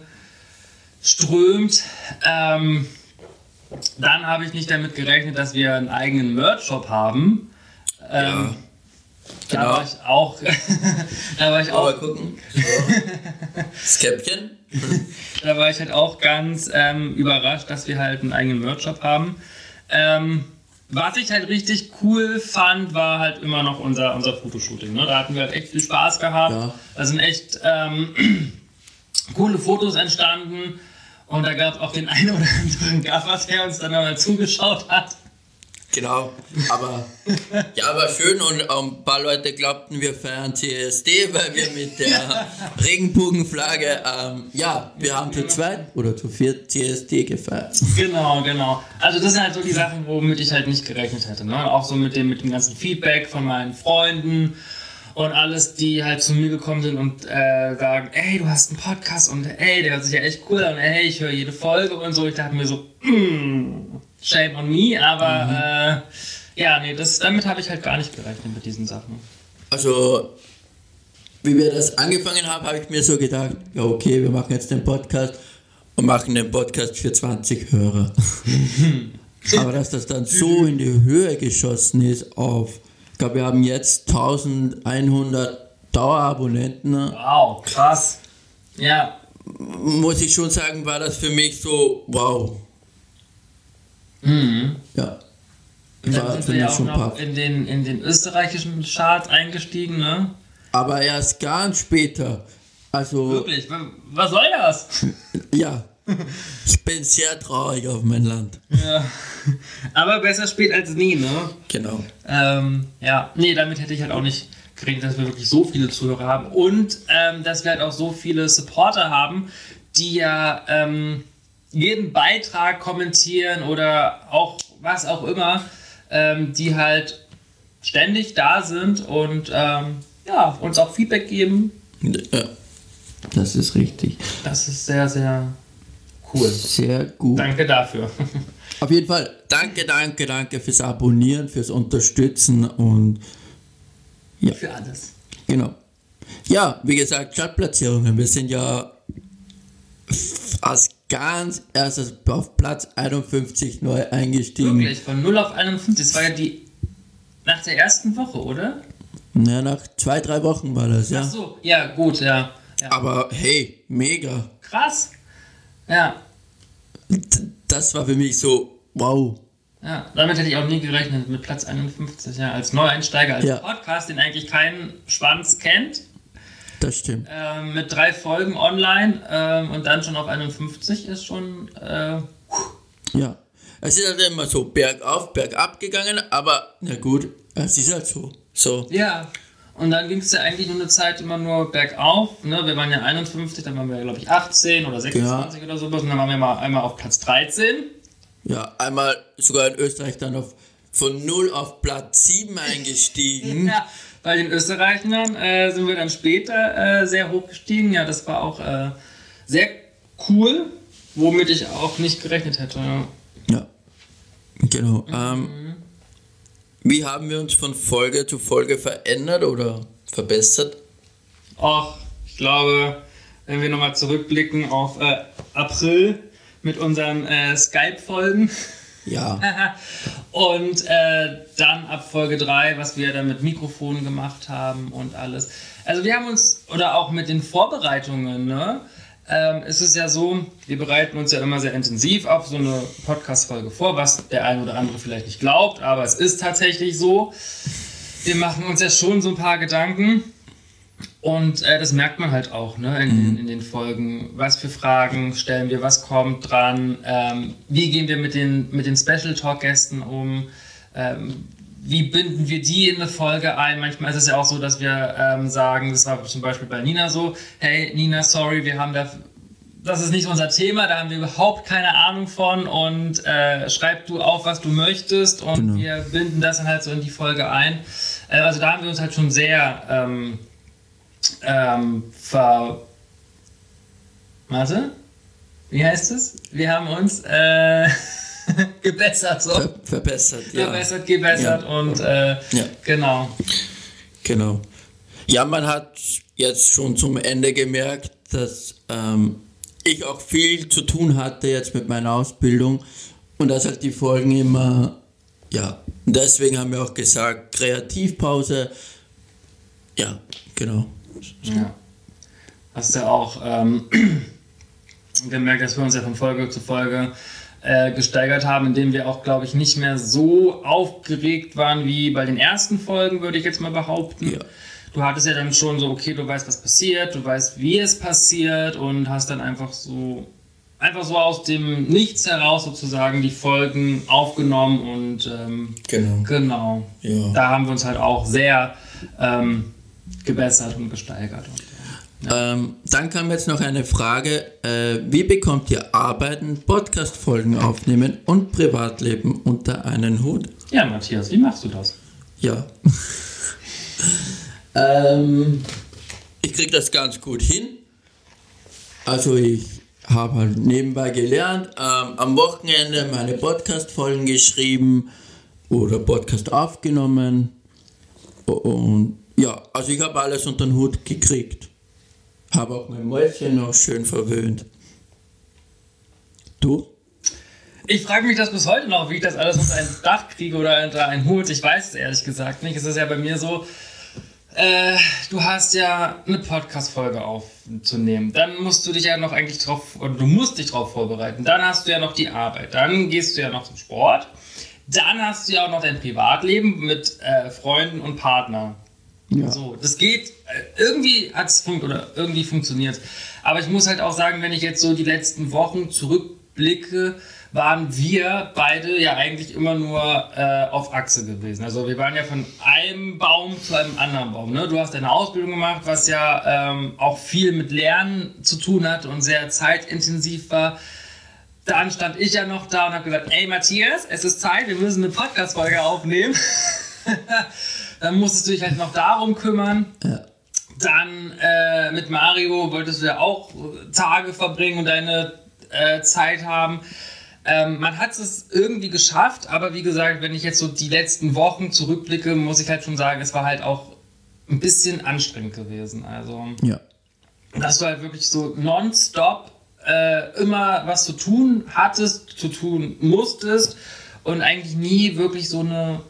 Speaker 2: strömt. Ähm, dann habe ich nicht damit gerechnet, dass wir einen eigenen Merch-Shop haben. Ähm, Da
Speaker 1: Genau.
Speaker 2: war ich auch. da war ich auch.
Speaker 1: Aber gucken. Käppchen.
Speaker 2: Da war ich halt auch ganz ähm, überrascht, dass wir halt einen eigenen Merch-Shop haben. Ähm, was ich halt richtig cool fand, war halt immer noch unser, unser Fotoshooting. Ne? Da hatten wir halt echt viel Spaß gehabt.
Speaker 1: Ja.
Speaker 2: Da sind echt ähm, coole Fotos entstanden. Und da gab es auch den einen oder anderen Gaffer, der uns dann mal zugeschaut hat.
Speaker 1: Genau, aber ja, war schön und ein paar Leute glaubten, wir feiern CSD, weil wir mit der Regenbogenflagge, ähm, ja, wir haben zu zweit oder zu viert CSD gefeiert.
Speaker 2: Genau, genau. Also das sind halt so die Sachen, womit ich halt nicht gerechnet hätte. Ne? Auch so mit dem, mit dem ganzen Feedback von meinen Freunden und alles, die halt zu mir gekommen sind und äh, sagen, ey, du hast einen Podcast und ey, der hört sich ja echt cool an ey, ich höre jede Folge und so. Ich dachte mir so, mm, shame on me, aber äh, ja, nee, das, damit habe ich halt gar nicht gerechnet mit diesen Sachen.
Speaker 1: Also, wie wir das angefangen haben, habe ich mir so gedacht, ja okay, wir machen jetzt den Podcast und machen den Podcast für 20 Hörer. Aber dass das dann so in die Höhe geschossen ist auf, ich glaube, wir haben jetzt 1100 Dauerabonnenten.
Speaker 2: Wow, krass. Ja.
Speaker 1: Muss ich schon sagen, war das für mich so, wow.
Speaker 2: Mhm.
Speaker 1: Ja.
Speaker 2: Und dann
Speaker 1: War
Speaker 2: sind wir ja auch noch
Speaker 1: paff.
Speaker 2: in den, in den österreichischen Charts eingestiegen, ne?
Speaker 1: Aber erst ganz später. Also,
Speaker 2: Wirklich, wa- was soll das?
Speaker 1: ja. Ich bin sehr traurig auf mein Land.
Speaker 2: ja. Aber besser spät als nie, ne?
Speaker 1: Genau.
Speaker 2: Ähm, ja, nee, damit hätte ich halt auch nicht gerechnet, dass wir wirklich so viele Zuhörer haben und ähm, dass wir halt auch so viele Supporter haben, die ja ähm, jeden Beitrag kommentieren oder auch was auch immer, ähm, die halt ständig da sind und ähm, ja, uns auch Feedback geben.
Speaker 1: Ja. Das ist richtig.
Speaker 2: Das ist sehr, sehr cool.
Speaker 1: Sehr gut.
Speaker 2: Danke dafür.
Speaker 1: Auf jeden Fall, danke, danke, danke fürs Abonnieren, fürs Unterstützen und
Speaker 2: Für alles.
Speaker 1: genau. Ja, wie gesagt, Stadtplatzierungen. Wir sind ja als ganz erstes auf Platz 51 neu eingestiegen.
Speaker 2: Wirklich, von 0 auf 51. Das war ja die nach der ersten Woche, oder?
Speaker 1: Ja, nach zwei, drei Wochen war das, ja.
Speaker 2: Ach so, ja, gut, ja. ja.
Speaker 1: Aber hey, mega.
Speaker 2: Krass. Ja,
Speaker 1: Das war für mich so, wow.
Speaker 2: ja. Damit hätte ich auch nie gerechnet, mit Platz 51, ja. Als Neueinsteiger, als
Speaker 1: Ja.
Speaker 2: Podcast, den eigentlich kein Schwanz kennt,
Speaker 1: Das stimmt.
Speaker 2: ähm, mit drei Folgen online ähm, und dann schon auf 51 ist schon. Äh,
Speaker 1: Ja. Es ist halt immer so bergauf, bergab gegangen, aber na gut, es ist halt so. So.
Speaker 2: ja. Und dann ging es ja eigentlich nur eine Zeit immer nur bergauf. Ne? Wir waren ja 51, dann waren wir, glaube ich, 18 oder 26 oder sowas. Und dann waren wir mal einmal auf Platz 13.
Speaker 1: Ja, einmal sogar in Österreich dann auf von 0 auf Platz 7 eingestiegen.
Speaker 2: Ja, bei den Österreichern äh, sind wir dann später äh, sehr hoch gestiegen. Ja, das war auch äh, sehr cool, womit ich auch nicht gerechnet hätte. Ja.
Speaker 1: Ja. Genau. Ähm, wie haben wir uns von Folge zu Folge verändert oder verbessert?
Speaker 2: Och, ich glaube, wenn wir nochmal zurückblicken auf äh, April mit unseren äh, Skype-Folgen
Speaker 1: Ja.
Speaker 2: und äh, dann ab Folge 3, was wir dann mit Mikrofonen gemacht haben und alles. Also wir haben uns, oder auch mit den Vorbereitungen, ne? Ähm, es ist ja so, wir bereiten uns ja immer sehr intensiv auf so eine Podcast-Folge vor, was der ein oder andere vielleicht nicht glaubt, aber es ist tatsächlich so. Wir machen uns ja schon so ein paar Gedanken und äh, das merkt man halt auch ne, in, den, in den Folgen. Was für Fragen stellen wir, was kommt dran, ähm, wie gehen wir mit den, mit den Special Talk-Gästen um, ähm, wie binden wir die in eine Folge ein. Manchmal ist es ja auch so, dass wir ähm, sagen, das war zum Beispiel bei Nina so, hey Nina, sorry, wir haben da, das ist nicht unser Thema, da haben wir überhaupt keine Ahnung von und äh, schreib du auf, was du möchtest und
Speaker 1: Genau.
Speaker 2: wir binden das dann halt so in die Folge ein. Äh, also da haben wir uns halt schon sehr... Ähm, ähm, ver... Warte? Wie heißt es? Wir haben uns äh, gebessert, so.
Speaker 1: Ver verbessert, ja.
Speaker 2: Verbessert, gebessert
Speaker 1: Ja.
Speaker 2: und äh,
Speaker 1: Ja.
Speaker 2: genau.
Speaker 1: Genau. Ja, man hat jetzt schon zum Ende gemerkt, dass ähm, ich auch viel zu tun hatte jetzt mit meiner Ausbildung und dass halt die Folgen immer, ja, deswegen haben wir auch gesagt, Kreativpause. Ja, genau.
Speaker 2: Ja. Hast ja auch ähm, gemerkt, dass wir uns ja von Folge zu Folge äh, gesteigert haben, indem wir auch, glaube ich, nicht mehr so aufgeregt waren wie bei den ersten Folgen, würde ich jetzt mal behaupten.
Speaker 1: Ja.
Speaker 2: Du hattest ja dann schon so, okay, du weißt, was passiert, du weißt, wie es passiert und hast dann einfach so, einfach so aus dem Nichts heraus sozusagen die Folgen aufgenommen und ähm,
Speaker 1: Genau.
Speaker 2: genau.
Speaker 1: Ja.
Speaker 2: Da haben wir uns halt auch sehr ähm, gebessert und gesteigert. Und,
Speaker 1: Ähm, dann kam jetzt noch eine Frage, äh, wie bekommt ihr Arbeiten, Podcast-Folgen aufnehmen und Privatleben unter einen Hut?
Speaker 2: ja, Matthias, wie machst du das?
Speaker 1: Ja. ähm, ich krieg das ganz gut hin. Also ich habe halt nebenbei gelernt, ähm, am Wochenende meine Podcast-Folgen geschrieben oder Podcast aufgenommen. Und ja, also ich habe alles unter den Hut gekriegt. Habe auch mein Mäuschen noch schön verwöhnt. Du?
Speaker 2: Ich frage mich das bis heute noch, wie ich das alles unter ein Dach kriege oder unter einen Hut. Ich weiß es ehrlich gesagt nicht. Es ist ja bei mir so, äh, du hast ja eine Podcast-Folge aufzunehmen. Dann musst du dich ja noch eigentlich drauf, oder du musst dich drauf vorbereiten. Dann hast du ja noch die Arbeit. Dann gehst du ja noch zum Sport. Dann hast du ja auch noch dein Privatleben mit äh, Freunden und Partnern. Ja. So, das geht, äh, irgendwie hat es funkt funktioniert. Aber ich muss halt auch sagen, wenn ich jetzt so die letzten Wochen zurückblicke, waren wir beide ja eigentlich immer nur äh, auf Achse gewesen. Also wir waren ja von einem Baum zu einem anderen Baum. Ne? Du hast deine Ausbildung gemacht, was ja ähm, auch viel mit Lernen zu tun hat und sehr zeitintensiv war. Dann stand ich ja noch da und habe gesagt, ey Matthias, es ist Zeit, wir müssen eine Podcast-Folge aufnehmen. Dann musstest du dich halt noch darum kümmern. Ja. Dann äh, mit Mario wolltest du ja auch Tage verbringen und deine äh, Zeit haben. Ähm, man hat es irgendwie geschafft, aber wie gesagt, wenn ich jetzt so die letzten Wochen zurückblicke, muss ich halt schon sagen, es war halt auch ein bisschen anstrengend gewesen. Also, ja. dass du halt wirklich so nonstop äh, immer was zu tun hattest, zu tun musstest und eigentlich nie wirklich so eine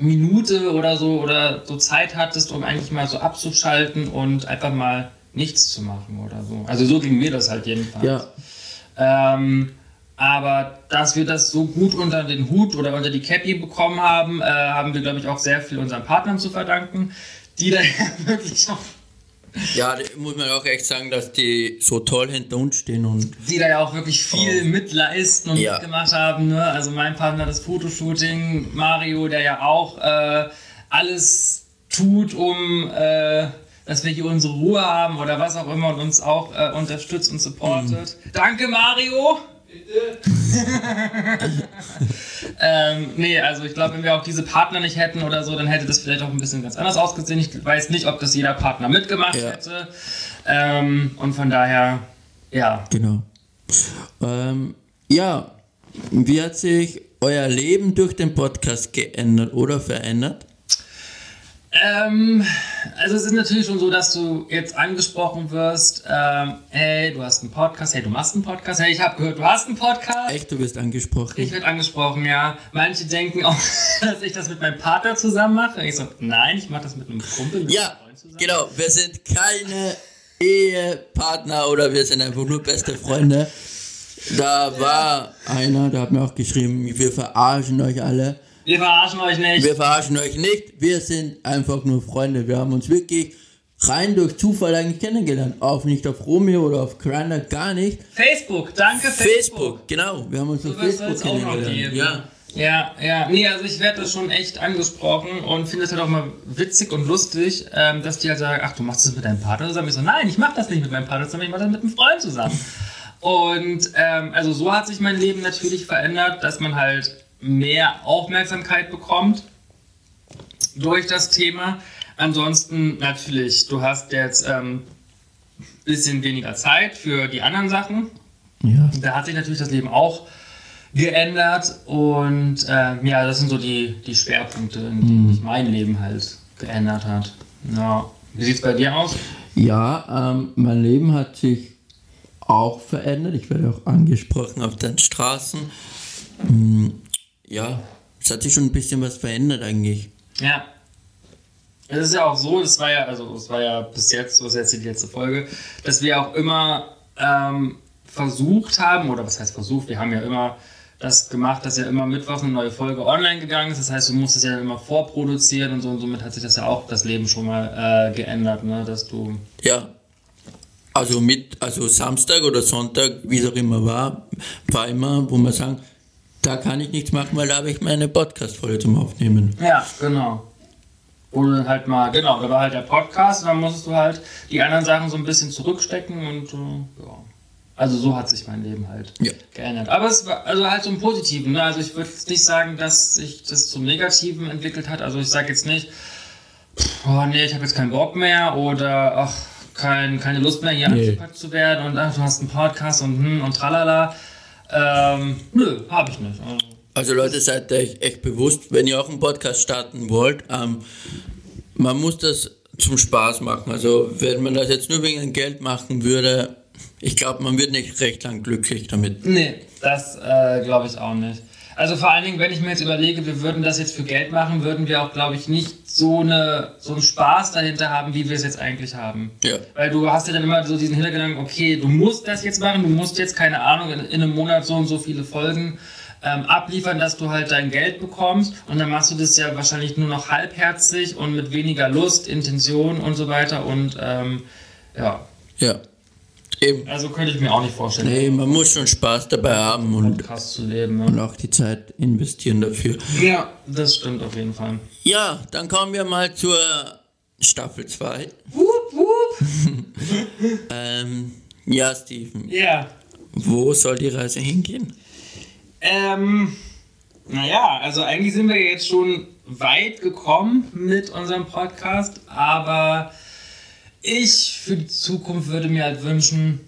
Speaker 2: Minute oder so oder so Zeit hattest, um eigentlich mal so abzuschalten und einfach mal nichts zu machen oder so. Also so ging mir das halt jedenfalls. Ja. Ähm, aber dass wir das so gut unter den Hut oder unter die Cappy bekommen haben, äh, haben wir, glaube ich, auch sehr viel unseren Partnern zu verdanken, die da wirklich auch.
Speaker 1: Ja, muss man auch echt sagen, dass die so toll hinter uns stehen und.
Speaker 2: Die da ja auch wirklich viel oh. mitleisten und ja. mitgemacht haben. Ne? Also mein Partner das Fotoshooting, Mario, der ja auch äh, alles tut, um. Äh, dass wir hier unsere Ruhe haben oder was auch immer und uns auch äh, unterstützt und supportet. Mhm. Danke, Mario! ähm, nee, also ich glaube, wenn wir auch diese Partner nicht hätten oder so, dann hätte das vielleicht auch ein bisschen ganz anders ausgesehen. Ich weiß nicht, ob das jeder Partner mitgemacht ja. hätte. Ähm, und von daher, ja.
Speaker 1: Genau. Ähm, ja, wie hat sich euer Leben durch den Podcast geändert oder verändert?
Speaker 2: Ähm, also es ist natürlich schon so, dass du jetzt angesprochen wirst, ähm, hey, du hast einen Podcast, hey, du machst einen Podcast, hey, ich habe gehört, du hast einen Podcast.
Speaker 1: Echt, du wirst angesprochen?
Speaker 2: Ich werde angesprochen, ja. Manche denken auch, dass ich das mit meinem Partner zusammen mache. Ich so, nein, ich mache das mit einem Kumpel, mit
Speaker 1: ja, einem Freund zusammen. genau, wir sind keine Ehepartner oder wir sind einfach nur beste Freunde. Da war einer, der hat mir auch geschrieben, wir verarschen euch alle.
Speaker 2: Wir verarschen euch nicht.
Speaker 1: Wir verarschen euch nicht. Wir sind einfach nur Freunde. Wir haben uns wirklich rein durch Zufall eigentlich kennengelernt. Auch nicht auf Romeo oder auf Grindr, gar nicht.
Speaker 2: Facebook, danke Facebook.
Speaker 1: Facebook, genau. Wir haben uns auf Facebook kennengelernt.
Speaker 2: Ja. Ja, ja, nee, also ich werde das schon echt angesprochen und finde es halt auch mal witzig und lustig, ähm, dass die halt sagen, ach, du machst das mit deinem Partner zusammen. Ich so, nein, ich mache das nicht mit meinem Partner zusammen, ich mache das mit einem Freund zusammen. Und ähm, also so hat sich mein Leben natürlich verändert, dass man halt mehr Aufmerksamkeit bekommt durch das Thema. Ansonsten natürlich, du hast jetzt ein ähm, bisschen weniger Zeit für die anderen Sachen. Ja. Da hat sich natürlich das Leben auch geändert und äh, ja, das sind so die, die Schwerpunkte, in denen mhm. sich mein Leben halt geändert hat. Ja. Wie sieht es bei dir aus?
Speaker 1: Ja, ähm, mein Leben hat sich auch verändert. Ich werde auch angesprochen auf den Straßen. Ja, es hat sich schon ein bisschen was verändert eigentlich.
Speaker 2: Ja. Es ist ja auch so, das war ja, also es war ja bis jetzt, so ist jetzt die letzte Folge, dass wir auch immer ähm, versucht haben, oder was heißt versucht, wir haben ja immer das gemacht, dass ja immer Mittwoch eine neue Folge online gegangen ist. Das heißt, du musstest ja immer vorproduzieren und so und somit hat sich das ja auch das Leben schon mal äh, geändert, ne? Dass du.
Speaker 1: Ja. Also mit, also Samstag oder Sonntag, wie es auch immer war, war immer, wo man sagen, da kann ich nichts machen, weil da habe ich meine Podcast-Folge zum Aufnehmen.
Speaker 2: Ja, genau. Wo du halt mal, genau, da war halt der Podcast und dann musstest du halt die anderen Sachen so ein bisschen zurückstecken und äh, ja. Also so hat sich mein Leben halt ja. geändert. Aber es war also halt zum Positiven. Ne? Also ich würde jetzt nicht sagen, dass sich das zum Negativen entwickelt hat. Also ich sage jetzt nicht, oh nee, ich habe jetzt keinen Bock mehr oder ach, kein, keine Lust mehr hier nee. angepackt zu werden und ach, du hast einen Podcast und hm und tralala. Ähm, nö, habe ich nicht.
Speaker 1: Also, also Leute, seid euch echt bewusst, wenn ihr auch einen Podcast starten wollt, ähm, man muss das zum Spaß machen. Also wenn man das jetzt nur wegen Geld machen würde, Ich glaube, man wird nicht recht lang glücklich damit.
Speaker 2: Nee, das äh, glaube ich auch nicht. Also vor allen Dingen, wenn ich mir jetzt überlege, wir würden das jetzt für Geld machen, würden wir auch, glaube ich, nicht so, eine, so einen Spaß dahinter haben, wie wir es jetzt eigentlich haben.
Speaker 1: Ja.
Speaker 2: Weil du hast ja dann immer so diesen Hintergedanken, okay, du musst das jetzt machen, du musst jetzt, keine Ahnung, in, in einem Monat so und so viele Folgen ähm, abliefern, dass du halt dein Geld bekommst und dann machst du das ja wahrscheinlich nur noch halbherzig und mit weniger Lust, Intention und so weiter und ähm, ja,
Speaker 1: Ja. Eben.
Speaker 2: also könnte ich mir auch nicht vorstellen,
Speaker 1: Nee, man muss schon Spaß dabei haben und,
Speaker 2: leben. Ne?
Speaker 1: und auch die Zeit investieren dafür.
Speaker 2: Ja, das stimmt auf jeden Fall.
Speaker 1: Ja, dann kommen wir mal zur Staffel 2.
Speaker 2: Wup, wup.
Speaker 1: Ähm, ja, Steven,
Speaker 2: Ja.
Speaker 1: wo soll die Reise hingehen?
Speaker 2: Ähm, naja, also eigentlich sind wir jetzt schon weit gekommen mit unserem Podcast, aber ich für die Zukunft würde mir halt wünschen,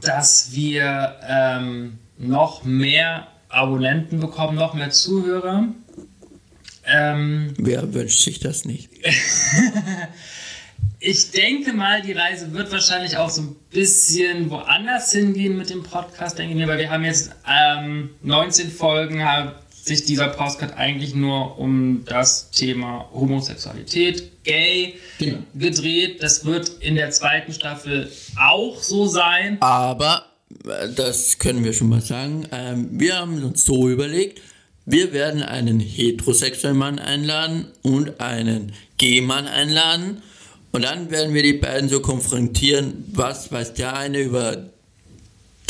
Speaker 2: dass wir ähm, noch mehr Abonnenten bekommen, noch mehr Zuhörer. Ähm,
Speaker 1: Wer wünscht sich das nicht?
Speaker 2: Ich denke mal, die Reise wird wahrscheinlich auch so ein bisschen woanders hingehen mit dem Podcast, denke ich mir, weil wir haben jetzt ähm, 19 Folgen, hat sich dieser Podcast eigentlich nur um das Thema Homosexualität, Gay
Speaker 1: Genau.
Speaker 2: gedreht. Das wird in der zweiten Staffel auch so sein.
Speaker 1: Aber, äh, das können wir schon mal sagen, ähm, wir haben uns so überlegt, wir werden einen heterosexuellen Mann einladen und einen G-Mann einladen. Und dann werden wir die beiden so konfrontieren, was weiß der eine über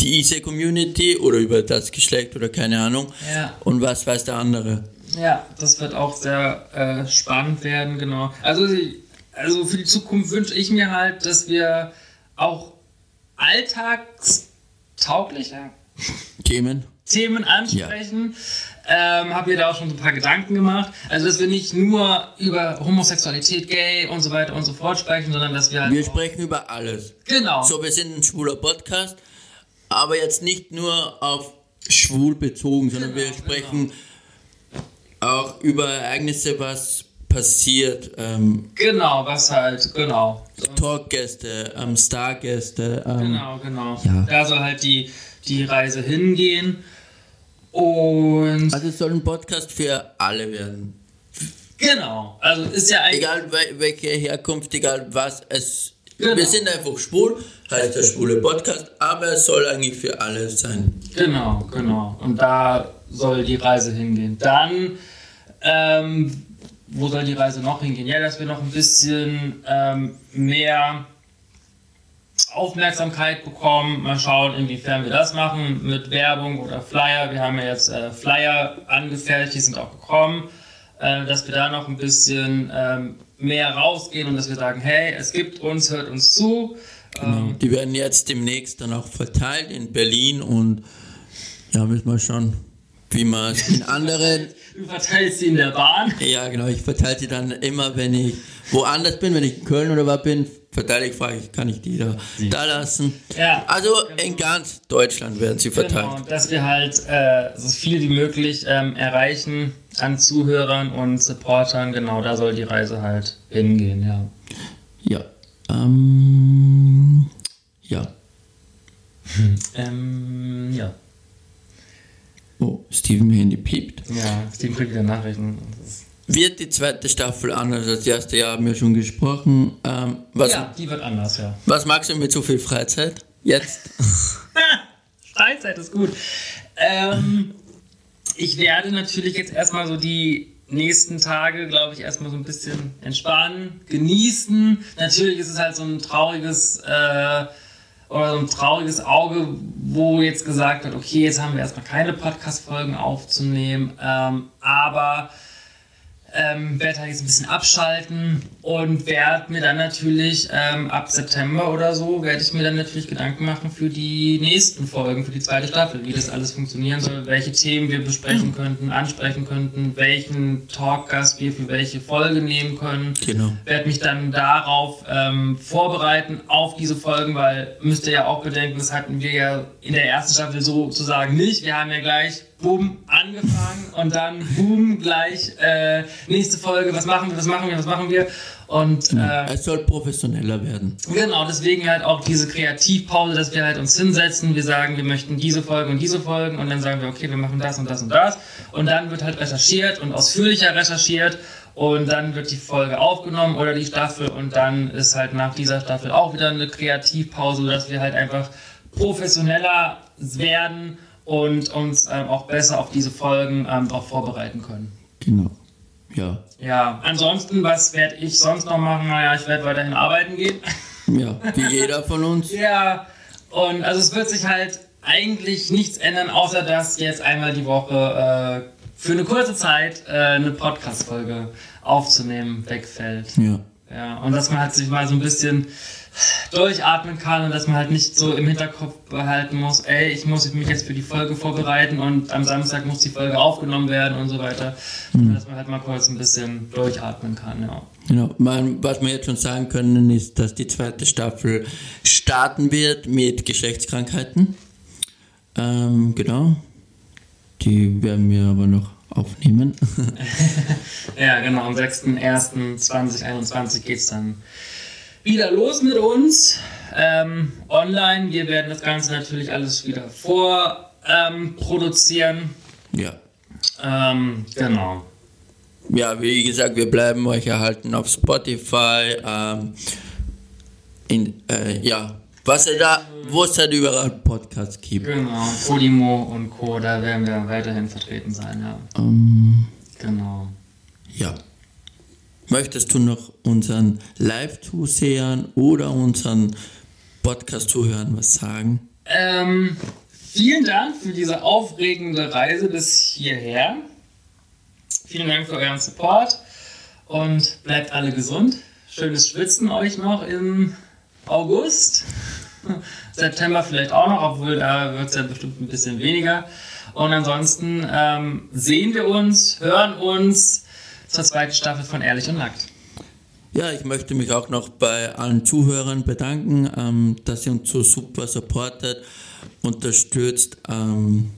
Speaker 1: diese Community oder über das Geschlecht oder keine Ahnung.
Speaker 2: Ja.
Speaker 1: Und was weiß der andere.
Speaker 2: Ja, das wird auch sehr äh, spannend werden, genau. Also, also für die Zukunft wünsche ich mir halt, dass wir auch alltagstaugliche
Speaker 1: Themen.
Speaker 2: Themen ansprechen. Ähm, habe mir da auch schon so ein paar Gedanken gemacht. Also, dass wir nicht nur über Homosexualität, Gay und so weiter und so fort sprechen, sondern dass wir halt.
Speaker 1: Wir sprechen über alles.
Speaker 2: genau.
Speaker 1: So, wir sind ein schwuler Podcast, aber jetzt nicht nur auf schwul bezogen, sondern wir
Speaker 2: Genau,
Speaker 1: sprechen auch über Ereignisse, was passiert, ähm,
Speaker 2: Genau, was halt, genau.
Speaker 1: Talkgäste, ähm, Stargäste. Ähm,
Speaker 2: Genau, genau.
Speaker 1: Ja.
Speaker 2: Da soll halt die, die Reise hingehen. Und
Speaker 1: Also es soll ein Podcast für alle werden.
Speaker 2: genau, also ist ja eigentlich.
Speaker 1: Egal wel- welche Herkunft, egal was es.
Speaker 2: Genau.
Speaker 1: Wir sind einfach schwul, heißt der schwule Podcast, aber es soll eigentlich für alle sein.
Speaker 2: Genau, genau. Und da soll die Reise hingehen. Dann, ähm, wo soll die Reise noch hingehen? Ja, dass wir noch ein bisschen ähm, mehr Aufmerksamkeit bekommen. Mal schauen, inwiefern wir das machen mit Werbung oder Flyer. Wir haben ja jetzt äh, Flyer angefertigt, die sind auch gekommen. Äh, dass wir da noch ein bisschen ähm, mehr rausgehen und dass wir sagen, hey, es gibt uns, hört uns zu.
Speaker 1: Genau. Die werden jetzt demnächst dann auch verteilt in Berlin und ja, müssen wir schauen, wie man es in anderen.
Speaker 2: Du verteilst sie in der Bahn.
Speaker 1: Ja, genau, ich verteile die dann immer, wenn ich woanders bin, wenn ich in Köln oder was bin, verteile ich, frage ich, kann ich die da, da lassen.
Speaker 2: Ja.
Speaker 1: Also in ganz Deutschland werden sie verteilt.
Speaker 2: Genau, dass wir halt äh, so viel wie möglich ähm, erreichen an Zuhörern und Supportern. Genau, da soll die Reise halt hingehen, ja.
Speaker 1: Ja. Ähm, ja.
Speaker 2: Ähm, ja.
Speaker 1: Oh, Steven Handy piept.
Speaker 2: Ja, Steven kriegt wieder Nachrichten. Das ist-
Speaker 1: Wird die zweite Staffel anders als das erste Jahr, haben wir schon gesprochen. Ähm, was,
Speaker 2: Ja, die wird anders, ja.
Speaker 1: was magst du mit so viel Freizeit? Jetzt?
Speaker 2: Freizeit ist gut. Ähm, ich werde natürlich jetzt erstmal so die nächsten Tage, glaube ich, erstmal so ein bisschen entspannen, genießen. Natürlich ist es halt so ein trauriges äh, oder so ein trauriges Auge, wo jetzt gesagt wird, okay, jetzt haben wir erstmal keine Podcast-Folgen aufzunehmen, ähm, aber ähm, werde halt jetzt ein bisschen abschalten und werde mir dann natürlich ähm, ab September oder so, werde ich mir dann natürlich Gedanken machen für die nächsten Folgen, für die zweite Staffel, wie das alles funktionieren soll, welche Themen wir besprechen könnten, ansprechen könnten, welchen Talkgast wir für welche Folge nehmen können.
Speaker 1: Genau.
Speaker 2: Werde mich dann darauf ähm, vorbereiten, auf diese Folgen, weil müsst ihr ja auch bedenken, das hatten wir ja in der ersten Staffel sozusagen nicht. Wir haben ja gleich boom, angefangen und dann boom, gleich äh, nächste Folge, was machen wir, was machen wir, was machen wir. Und
Speaker 1: Ja,
Speaker 2: äh,
Speaker 1: es soll professioneller werden.
Speaker 2: Genau, deswegen halt auch diese Kreativpause, dass wir halt uns hinsetzen, wir sagen, wir möchten diese Folgen und diese Folgen und dann sagen wir, okay, wir machen das und das und das und dann wird halt recherchiert und ausführlicher recherchiert und dann wird die Folge aufgenommen oder die Staffel und dann ist halt nach dieser Staffel auch wieder eine Kreativpause, dass wir halt einfach professioneller werden und uns ähm, auch besser auf diese Folgen ähm, auch vorbereiten können.
Speaker 1: Genau. Ja.
Speaker 2: Ja, ansonsten, was werde ich sonst noch machen? Naja, ich werde weiterhin arbeiten gehen.
Speaker 1: Ja, wie jeder von uns.
Speaker 2: Ja, und also es wird sich halt eigentlich nichts ändern, außer dass jetzt einmal die Woche äh, für eine kurze Zeit äh, eine Podcast-Folge aufzunehmen wegfällt.
Speaker 1: Ja.
Speaker 2: Ja, und dass man halt sich mal so ein bisschen durchatmen kann und dass man halt nicht so im Hinterkopf behalten muss, ey, ich muss mich jetzt für die Folge vorbereiten und am Samstag muss die Folge aufgenommen werden und so weiter. Und dass man halt mal kurz ein bisschen durchatmen kann, ja.
Speaker 1: Genau. Man, was wir jetzt schon sagen können, ist, dass die zweite Staffel starten wird mit Geschlechtskrankheiten. Ähm, genau. Die werden wir aber noch aufnehmen.
Speaker 2: Ja, genau, am 6.01.2021 geht es dann wieder los mit uns. Ähm, online. Wir werden das Ganze natürlich alles wieder vor ähm,
Speaker 1: ja.
Speaker 2: Ähm, genau.
Speaker 1: Ja, wie gesagt, wir bleiben euch erhalten auf Spotify. Ähm, in, äh, ja, was er da, wo es halt überall Podcasts gibt.
Speaker 2: Genau. Podimo und Co. Da werden wir weiterhin vertreten sein, ja.
Speaker 1: Ähm,
Speaker 2: Genau.
Speaker 1: ja. Möchtest du noch unseren Live-Zusehern oder unseren Podcast-Zuhörern was sagen?
Speaker 2: Ähm, vielen Dank für diese aufregende Reise bis hierher. Vielen Dank für euren Support und bleibt alle gesund. Schönes Schwitzen euch noch im August. September vielleicht auch noch, obwohl da wird es ja bestimmt ein bisschen weniger. Und ansonsten ähm, sehen wir uns, hören uns zur zweiten Staffel von Ehrlich und Nackt.
Speaker 1: Ja, ich möchte mich auch noch bei allen Zuhörern bedanken, ähm, dass ihr uns so super supportet, unterstützt. Ähm,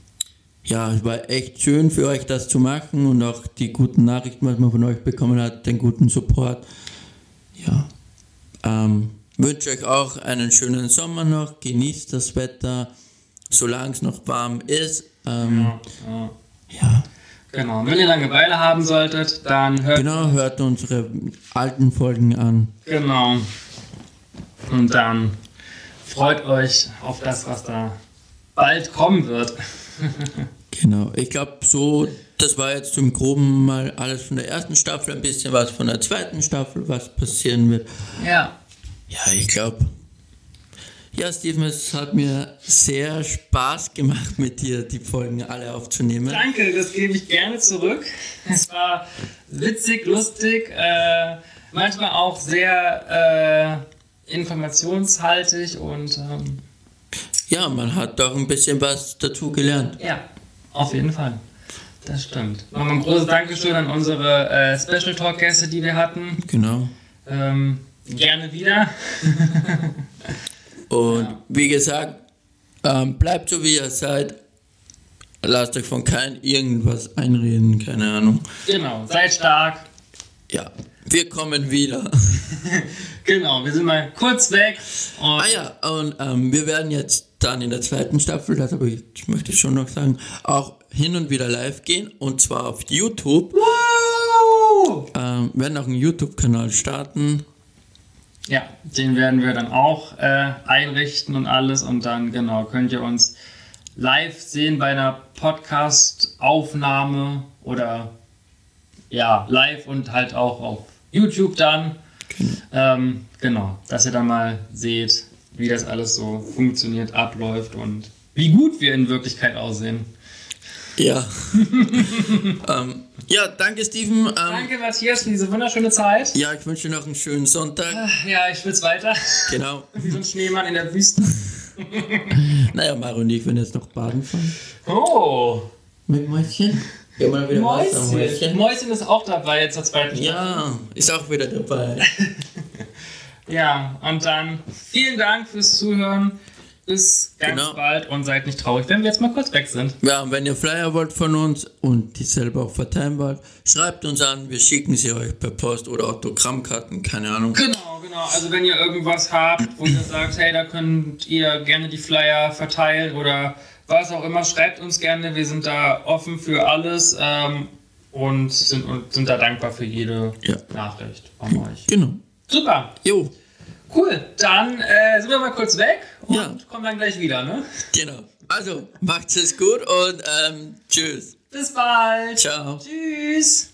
Speaker 1: ja, es war echt schön für euch das zu machen und auch die guten Nachrichten, was man von euch bekommen hat, den guten Support. Ja, ähm, wünsche euch auch einen schönen Sommer noch, genießt das Wetter, solange es noch warm ist. Ähm,
Speaker 2: Ja.
Speaker 1: ja,
Speaker 2: Genau. Wenn ihr Langeweile haben solltet, dann hört
Speaker 1: genau, hört unsere alten Folgen an.
Speaker 2: Genau. Und dann freut euch auf das, was da bald kommen wird.
Speaker 1: Genau, ich glaube so, das war jetzt im Groben mal alles von der ersten Staffel, ein bisschen was von der zweiten Staffel, was passieren wird.
Speaker 2: Ja.
Speaker 1: Ja, ich glaube. Ja, Steven, es hat mir sehr Spaß gemacht, mit dir die Folgen alle aufzunehmen.
Speaker 2: Danke, das gebe ich gerne zurück. Es war witzig, lustig, äh, manchmal auch sehr äh, informationshaltig und ähm,
Speaker 1: Ja, man hat doch ein bisschen was dazu gelernt.
Speaker 2: ja, auf jeden Fall. Das stimmt. Nochmal ein großes Dankeschön an unsere äh, Special Talk Gäste, die wir hatten.
Speaker 1: Genau.
Speaker 2: Ähm, gerne wieder.
Speaker 1: Und
Speaker 2: Ja.
Speaker 1: wie gesagt, ähm, bleibt so wie ihr seid. Lasst euch von keinem irgendwas einreden, keine Ahnung.
Speaker 2: Genau, seid stark.
Speaker 1: Ja, wir kommen wieder.
Speaker 2: Genau, wir sind mal kurz weg.
Speaker 1: Ah ja, und ähm, wir werden jetzt dann in der zweiten Staffel, das aber ich, möchte ich schon noch sagen, auch hin und wieder live gehen und zwar auf YouTube.
Speaker 2: Woo!
Speaker 1: Ähm, werden auch einen YouTube-Kanal starten.
Speaker 2: Ja, den werden wir dann auch äh, einrichten und alles und dann genau könnt ihr uns live sehen bei einer Podcast-Aufnahme oder ja, live und halt auch auf YouTube dann. Ähm, genau, dass ihr dann mal seht, wie das alles so funktioniert, abläuft und wie gut wir in Wirklichkeit aussehen.
Speaker 1: Ja. ähm, ja, danke Steven. Ähm,
Speaker 2: Danke Matthias für diese wunderschöne Zeit.
Speaker 1: Ja, ich wünsche dir noch einen schönen Sonntag.
Speaker 2: Ja, ich schwitze weiter.
Speaker 1: Genau.
Speaker 2: Wie so ein Schneemann in der Wüste.
Speaker 1: Naja, Maro und ich werden jetzt noch baden fahren.
Speaker 2: Oh,
Speaker 1: Mit Mäuschen. Ja, mal wieder Wasser,
Speaker 2: Mäuschen. Mäuschen ist auch dabei jetzt zur zweiten Staffel.
Speaker 1: Ja, ist auch wieder dabei.
Speaker 2: Ja, und dann vielen Dank fürs Zuhören. Bis ganz
Speaker 1: Genau.
Speaker 2: bald und seid nicht traurig, wenn wir jetzt mal kurz weg sind.
Speaker 1: Ja, und wenn ihr Flyer wollt von uns und die selber auch verteilen wollt, schreibt uns an, wir schicken sie euch per Post oder Autogrammkarten, keine Ahnung.
Speaker 2: Genau, genau. Also wenn ihr irgendwas habt, wo ihr sagt, hey, da könnt ihr gerne die Flyer verteilen oder was auch immer, schreibt uns gerne. Wir sind da offen für alles ähm, und, sind, und sind da dankbar für jede
Speaker 1: Ja.
Speaker 2: Nachricht von euch.
Speaker 1: Genau.
Speaker 2: Super,
Speaker 1: Jo,
Speaker 2: cool. Dann äh, sind wir mal kurz weg und
Speaker 1: Ja.
Speaker 2: kommen dann gleich wieder. Ne?
Speaker 1: genau. Also, macht's es gut und ähm, tschüss.
Speaker 2: Bis bald.
Speaker 1: Ciao.
Speaker 2: Tschüss.